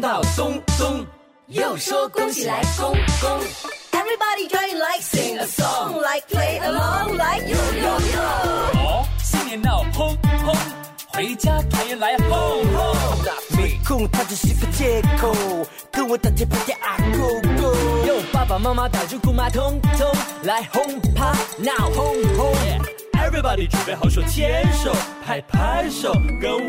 到咚咚，又说恭喜来恭恭。Everybody join like sing a song, like play along, like yo yo yo。哦，新年到轰轰，回家团圆来轰轰。没空，它只是个借口，跟我大街拍点啊 go go。有爸爸妈妈带着姑妈通通来轰趴闹轰轰。Everybody 准备好手牵手，拍拍手，跟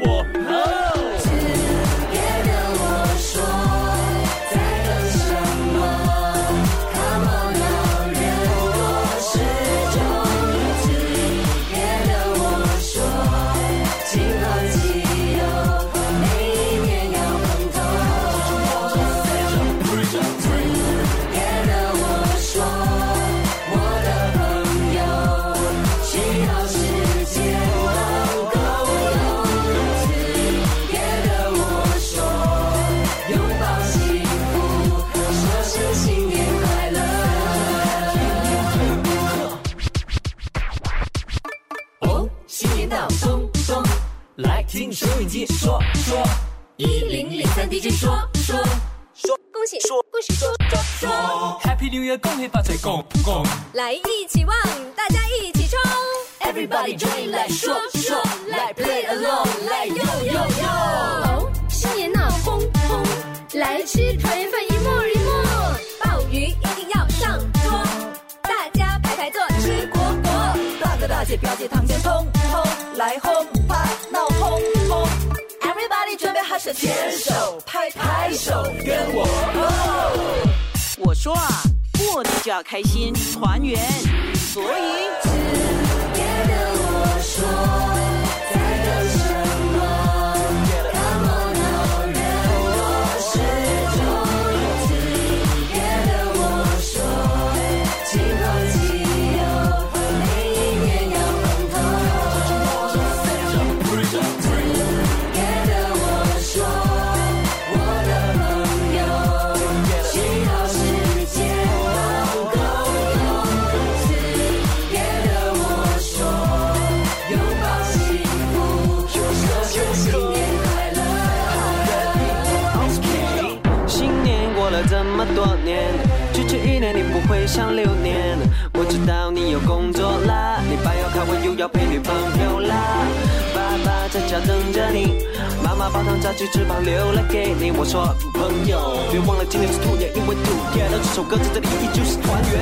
新年到，咚咚，来听收音机说说，一零零三 DJ 说说说恭喜说恭喜说说说，Happy New Year，恭喜发财，恭恭。来一起旺，大家一起冲！，Everybody join 来说说，来 play along，来 yo yo yo。哦，新年闹哄哄，来吃团圆饭一摸一摸，鲍鱼一定要上桌，大家排排坐吃果果。大哥大姐表姐堂姐通通来轰趴闹哄哄，Everybody 准备好手牵手拍拍手，跟我哦。我说啊，过年就要开心团圆，所以多年，区区一年你不会想流年。我知道你有工作啦，你爸要开会又要陪女朋友啦。爸爸在家等着你，妈妈煲汤炸鸡翅膀留了给你。我说朋友，别忘了今天是兔年，因为兔年到这首歌在这里依旧是团圆。